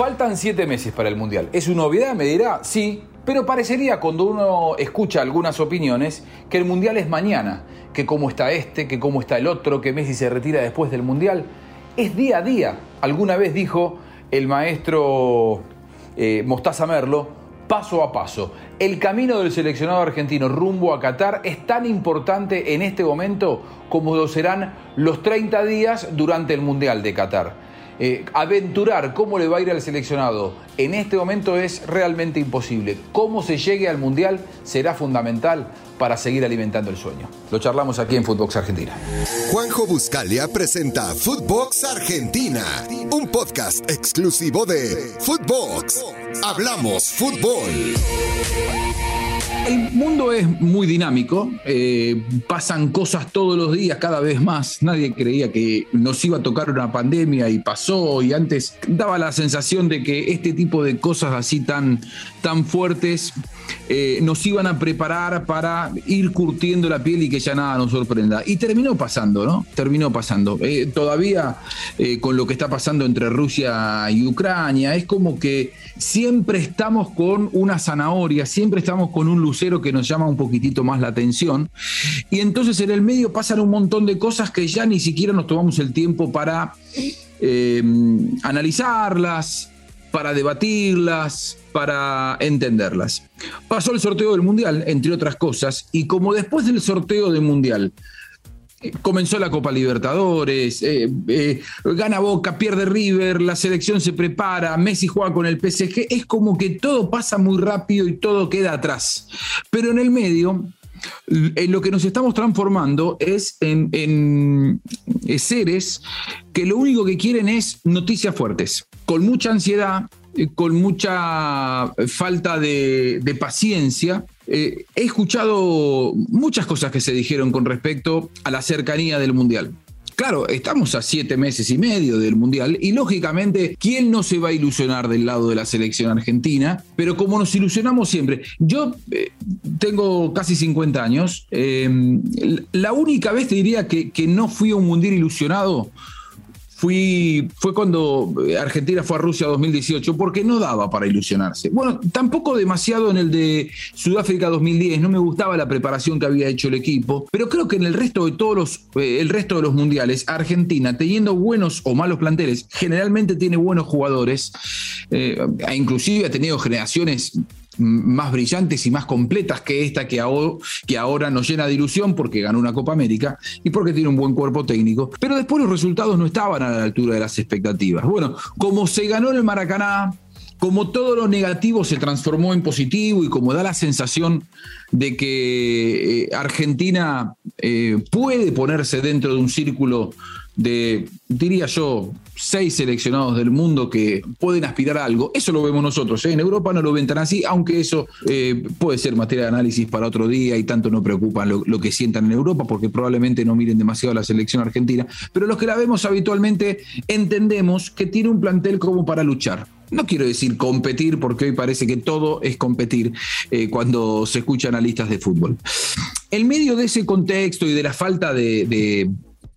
Faltan siete meses para el Mundial. ¿Es una novedad? Me dirá, sí, pero parecería cuando uno escucha algunas opiniones que el Mundial es mañana, que cómo está este, que cómo está el otro, que Messi se retira después del Mundial. Es día a día. Alguna vez dijo el maestro eh, Mostaza Merlo, paso a paso. El camino del seleccionado argentino rumbo a Qatar es tan importante en este momento como lo serán los 30 días durante el Mundial de Qatar. Eh, aventurar cómo le va a ir al seleccionado en este momento es realmente imposible. Cómo se llegue al Mundial será fundamental para seguir alimentando el sueño. Lo charlamos aquí en Footbox Argentina. Juanjo Buscalia presenta Footbox Argentina, un podcast exclusivo de Footbox. Hablamos fútbol. El mundo es muy dinámico, eh, pasan cosas todos los días, cada vez más. Nadie creía que nos iba a tocar una pandemia y pasó, y antes daba la sensación de que este tipo de cosas así tan, tan fuertes eh, nos iban a preparar para ir curtiendo la piel y que ya nada nos sorprenda. Y terminó pasando, ¿no? Terminó pasando. Eh, todavía con lo que está pasando entre Rusia y Ucrania, es como que siempre estamos con una zanahoria, siempre estamos con un lucero que nos llama un poquitito más la atención. Y entonces en el medio pasan un montón de cosas que ya ni siquiera nos tomamos el tiempo para eh, analizarlas, para debatirlas, para entenderlas. Pasó el sorteo del Mundial, entre otras cosas, y como después del sorteo del Mundial comenzó la Copa Libertadores, eh, eh, gana Boca, pierde River, la selección se prepara, Messi juega con el PSG, es como que todo pasa muy rápido y todo queda atrás. Pero en el medio, en lo que nos estamos transformando es en, seres que lo único que quieren es noticias fuertes, con mucha ansiedad, eh, con mucha falta de, paciencia. Eh, he escuchado muchas cosas que se dijeron con respecto a la cercanía del Mundial. Claro, estamos a siete meses y medio del Mundial y lógicamente, ¿quién no se va a ilusionar del lado de la selección argentina? Pero como nos ilusionamos siempre, yo eh, tengo casi 50 años, la única vez te diría que, que no fui a un Mundial ilusionado fui, fue cuando Argentina fue a Rusia 2018, porque no daba para ilusionarse. Bueno, tampoco demasiado en el de Sudáfrica 2010, no me gustaba la preparación que había hecho el equipo, pero creo que en el resto de todos los, eh, el resto de los mundiales, Argentina, teniendo buenos o malos planteles, generalmente tiene buenos jugadores, eh, e inclusive ha tenido generaciones más brillantes y más completas que esta que ahora, nos llena de ilusión porque ganó una Copa América y porque tiene un buen cuerpo técnico. Pero después los resultados no estaban a la altura de las expectativas. Bueno, como se ganó el Maracaná, como todo lo negativo se transformó en positivo y como da la sensación de que eh, Argentina eh, puede ponerse dentro de un círculo de, diría yo, seis seleccionados del mundo que pueden aspirar a algo. Eso lo vemos nosotros. ¿eh? En Europa no lo ven tan así, aunque eso eh, puede ser materia de análisis para otro día y tanto no preocupa lo, que sientan en Europa, porque probablemente no miren demasiado la selección argentina. Pero los que la vemos habitualmente entendemos que tiene un plantel como para luchar. No quiero decir competir, porque hoy parece que todo es competir eh, cuando se escuchan analistas de fútbol. En medio de ese contexto y de la falta de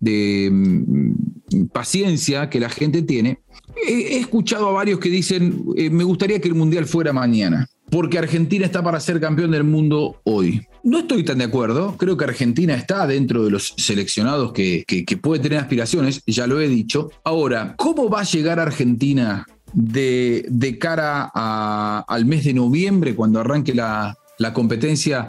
de mm, paciencia que la gente tiene, he, escuchado a varios que dicen, eh, me gustaría que el Mundial fuera mañana, porque Argentina está para ser campeón del mundo hoy. No estoy tan de acuerdo, creo que Argentina está dentro de los seleccionados que, puede tener aspiraciones, ya lo he dicho. Ahora, ¿cómo va a llegar Argentina de, cara al mes de noviembre, cuando arranque la, competencia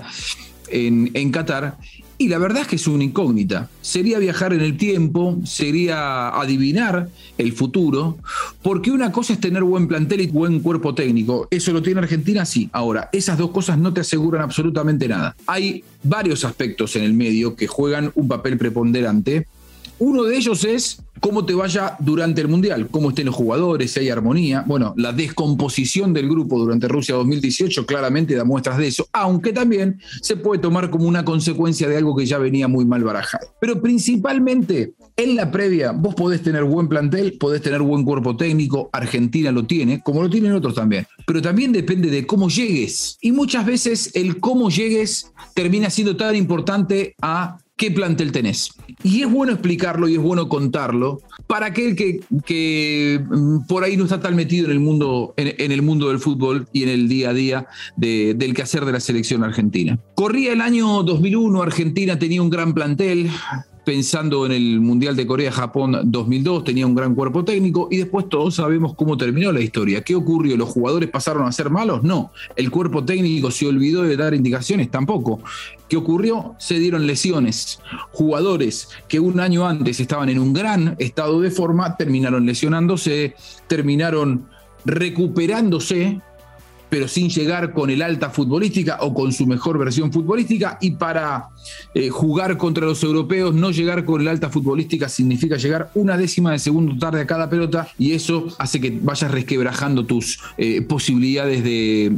en, en Qatar? Y la verdad es que es una incógnita. Sería viajar en el tiempo, sería adivinar el futuro, porque una cosa es tener buen plantel y buen cuerpo técnico. ¿Eso lo tiene Argentina? Sí. Ahora, esas dos cosas no te aseguran absolutamente nada. Hay varios aspectos en el medio que juegan un papel preponderante uno de ellos es cómo te vaya durante el Mundial, cómo estén los jugadores, si hay armonía. Bueno, la descomposición del grupo durante Rusia 2018 claramente da muestras de eso, aunque también se puede tomar como una consecuencia de algo que ya venía muy mal barajado. Pero principalmente en la previa, vos podés tener buen plantel, podés tener buen cuerpo técnico, Argentina lo tiene, como lo tienen otros también. Pero también depende de cómo llegues. Y muchas veces el cómo llegues termina siendo tan importante a ¿qué plantel tenés? Y es bueno explicarlo y es bueno contarlo para aquel que, que mm, por ahí no está tan metido en el mundo, en, el mundo del fútbol y en el día a día del quehacer de la selección argentina. Corría el año 2001, Argentina tenía un gran plantel, pensando en el Mundial de Corea-Japón 2002, tenía un gran cuerpo técnico y después todos sabemos cómo terminó la historia. ¿Qué ocurrió? ¿Los jugadores pasaron a ser malos? No. ¿El cuerpo técnico se olvidó de dar indicaciones? Tampoco. ¿Qué ocurrió? Se dieron lesiones. Jugadores que un año antes estaban en un gran estado de forma terminaron lesionándose, terminaron recuperándose pero sin llegar con el alta futbolística o con su mejor versión futbolística. Y para eh, jugar contra los europeos, no llegar con el alta futbolística significa llegar una décima de segundo tarde a cada pelota y eso hace que vayas resquebrajando tus eh, posibilidades de,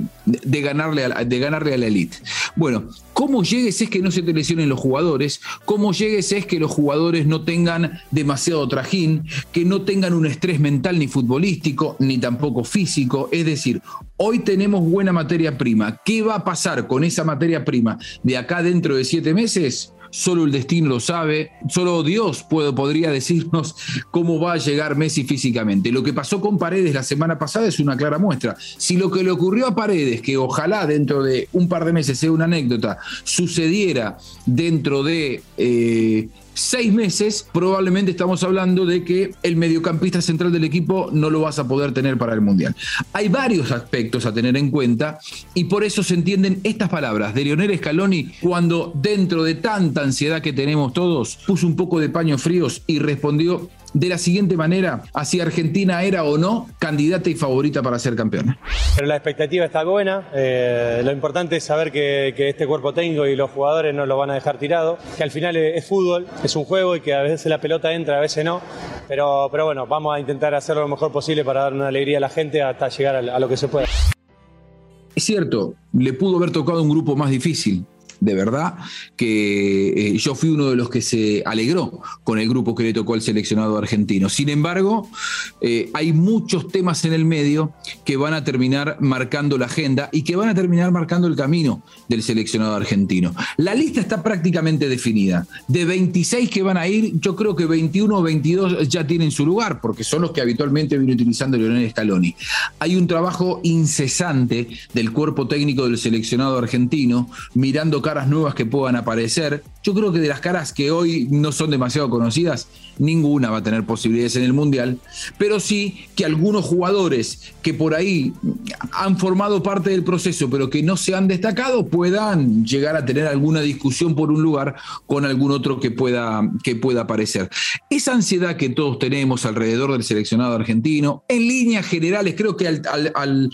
ganarle a, de ganarle a la elite. Bueno, cómo llegues es que no se te lesionen los jugadores, cómo llegues es que los jugadores no tengan demasiado trajín, que no tengan un estrés mental ni futbolístico, ni tampoco físico. Es decir, hoy tenemos buena materia prima. ¿Qué va a pasar con esa materia prima de acá dentro de siete meses? Solo el destino lo sabe, solo Dios podría decirnos cómo va a llegar Messi físicamente. Lo que pasó con Paredes la semana pasada es una clara muestra. Si lo que le ocurrió a Paredes, que ojalá dentro de un par de meses sea una anécdota, sucediera dentro de... Eh, seis meses, probablemente estamos hablando de que el mediocampista central del equipo no lo vas a poder tener para el Mundial. Hay varios aspectos a tener en cuenta y por eso se entienden estas palabras de Lionel Scaloni cuando dentro de tanta ansiedad que tenemos todos, puso un poco de paños fríos y respondió de la siguiente manera a si Argentina era o no candidata y favorita para ser campeona. Pero la expectativa está buena, eh, lo importante es saber que, este cuerpo técnico y los jugadores no lo van a dejar tirado, que al final es, fútbol, es un juego y que a veces la pelota entra, a veces no, pero, pero bueno, vamos a intentar hacerlo lo mejor posible para dar una alegría a la gente hasta llegar a, a lo que se pueda. Es cierto, le pudo haber tocado un grupo más difícil, de verdad que eh, yo fui uno de los que se alegró con el grupo que le tocó al seleccionado argentino. Sin embargo, eh, hay muchos temas en el medio que van a terminar marcando la agenda y que van a terminar marcando el camino del seleccionado argentino. La lista está prácticamente definida. De 26 que van a ir, yo creo que 21 o 22 ya tienen su lugar, porque son los que habitualmente viene utilizando Lionel Scaloni. Hay un trabajo incesante del cuerpo técnico del seleccionado argentino mirando caras nuevas que puedan aparecer. Yo creo que de las caras que hoy no son demasiado conocidas, ninguna va a tener posibilidades en el Mundial, pero sí que algunos jugadores que por ahí han formado parte del proceso, pero que no se han destacado, puedan llegar a tener alguna discusión por un lugar con algún otro que pueda, que pueda aparecer. Esa ansiedad que todos tenemos alrededor del seleccionado argentino, en líneas generales, creo que al al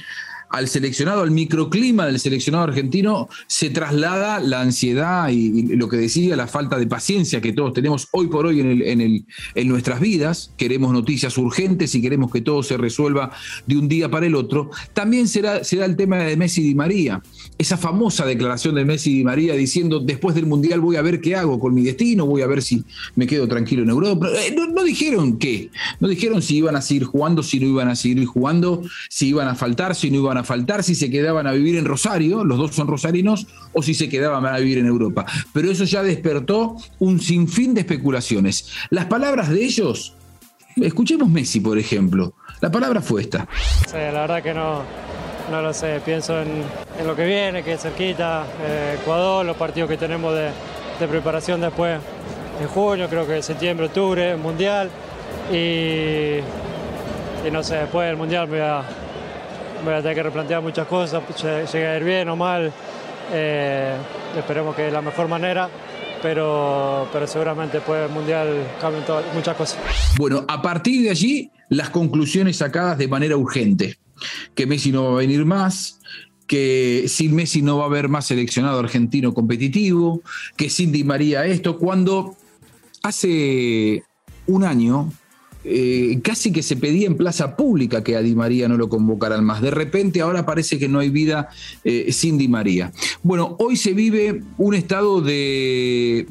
seleccionado, al microclima del seleccionado argentino, se traslada la ansiedad y, lo que decía, la falta de paciencia que todos tenemos hoy por hoy en, el, en, nuestras vidas. Queremos noticias urgentes y queremos que todo se resuelva de un día para el otro. También será, será el tema de Messi y Di María. Esa famosa declaración de Messi y Di María diciendo, después del Mundial voy a ver qué hago con mi destino, voy a ver si me quedo tranquilo en Europa. Eh, no, no dijeron qué, no dijeron si iban a seguir jugando, si no iban a seguir jugando, si iban a faltar, si no iban a faltar si se quedaban a vivir en Rosario, los dos son rosarinos, o si se quedaban a vivir en Europa. Pero eso ya despertó un sinfín de especulaciones. Las palabras de ellos, escuchemos Messi, por ejemplo. La palabra fue esta. Sí, la verdad que no, no lo sé. Pienso en, lo que viene, que es cerquita, eh, Ecuador, los partidos que tenemos de, preparación después en junio, creo que septiembre, octubre, Mundial. Y, y no sé, después del Mundial me voy a voy a que replantear muchas cosas, llegue a ir bien o mal, eh, esperemos que de la mejor manera. Pero, pero seguramente después del Mundial cambien muchas cosas. Bueno, a partir de allí, las conclusiones sacadas de manera urgente. Que Messi no va a venir más, que sin Messi no va a haber más seleccionado argentino competitivo, que sin Di María esto, cuando hace un año eh, casi que se pedía en plaza pública que a Di María no lo convocaran más. De repente ahora parece que no hay vida eh, sin Di María. Bueno, hoy se vive un estado de,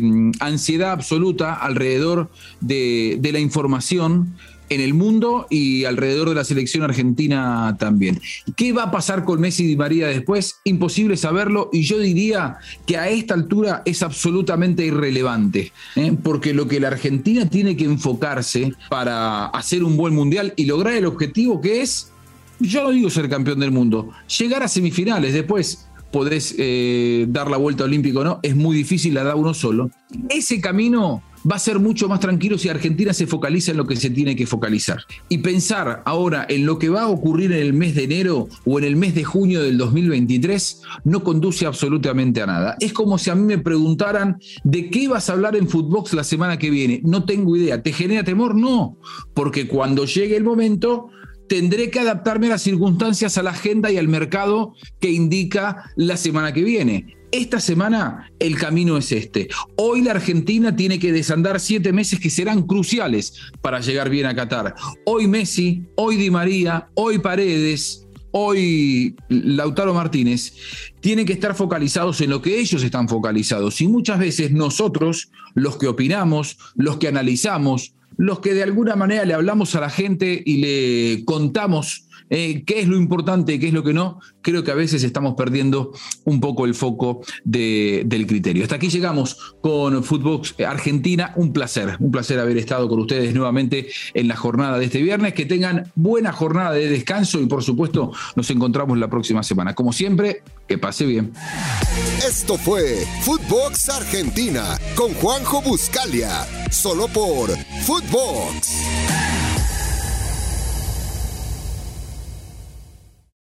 mm, ansiedad absoluta alrededor de, la información en el mundo y alrededor de la selección argentina también. ¿Qué va a pasar con Messi y Di María después? Imposible saberlo y yo diría que a esta altura es absolutamente irrelevante, ¿eh? porque lo que la Argentina tiene que enfocarse para hacer un buen mundial y lograr el objetivo que es, yo no digo ser campeón del mundo, llegar a semifinales después podés eh, dar la vuelta olímpica o no, es muy difícil, la da uno solo. Ese camino va a ser mucho más tranquilo si Argentina se focaliza en lo que se tiene que focalizar. Y pensar ahora en lo que va a ocurrir en el mes de enero o en el mes de junio del 2023 no conduce absolutamente a nada. Es como si a mí me preguntaran de qué vas a hablar en Footbox la semana que viene. No tengo idea. ¿Te genera temor? No, porque cuando llegue el momento tendré que adaptarme a las circunstancias, a la agenda y al mercado que indica la semana que viene. Esta semana el camino es este. Hoy la Argentina tiene que desandar siete meses que serán cruciales para llegar bien a Qatar. Hoy Messi, hoy Di María, hoy Paredes, hoy Lautaro Martínez tienen que estar focalizados en lo que ellos están focalizados. Y muchas veces nosotros, los que opinamos, los que analizamos, los que de alguna manera le hablamos a la gente y le contamos eh, qué es lo importante, qué es lo que no, creo que a veces estamos perdiendo un poco el foco del criterio. Hasta aquí llegamos con Footbox Argentina. Un placer, un placer haber estado con ustedes nuevamente en la jornada de este viernes. Que tengan buena jornada de descanso y por supuesto nos encontramos la próxima semana. Como siempre, que pase bien. Esto fue Footbox Argentina con Juanjo Buscalia, solo por Footbox.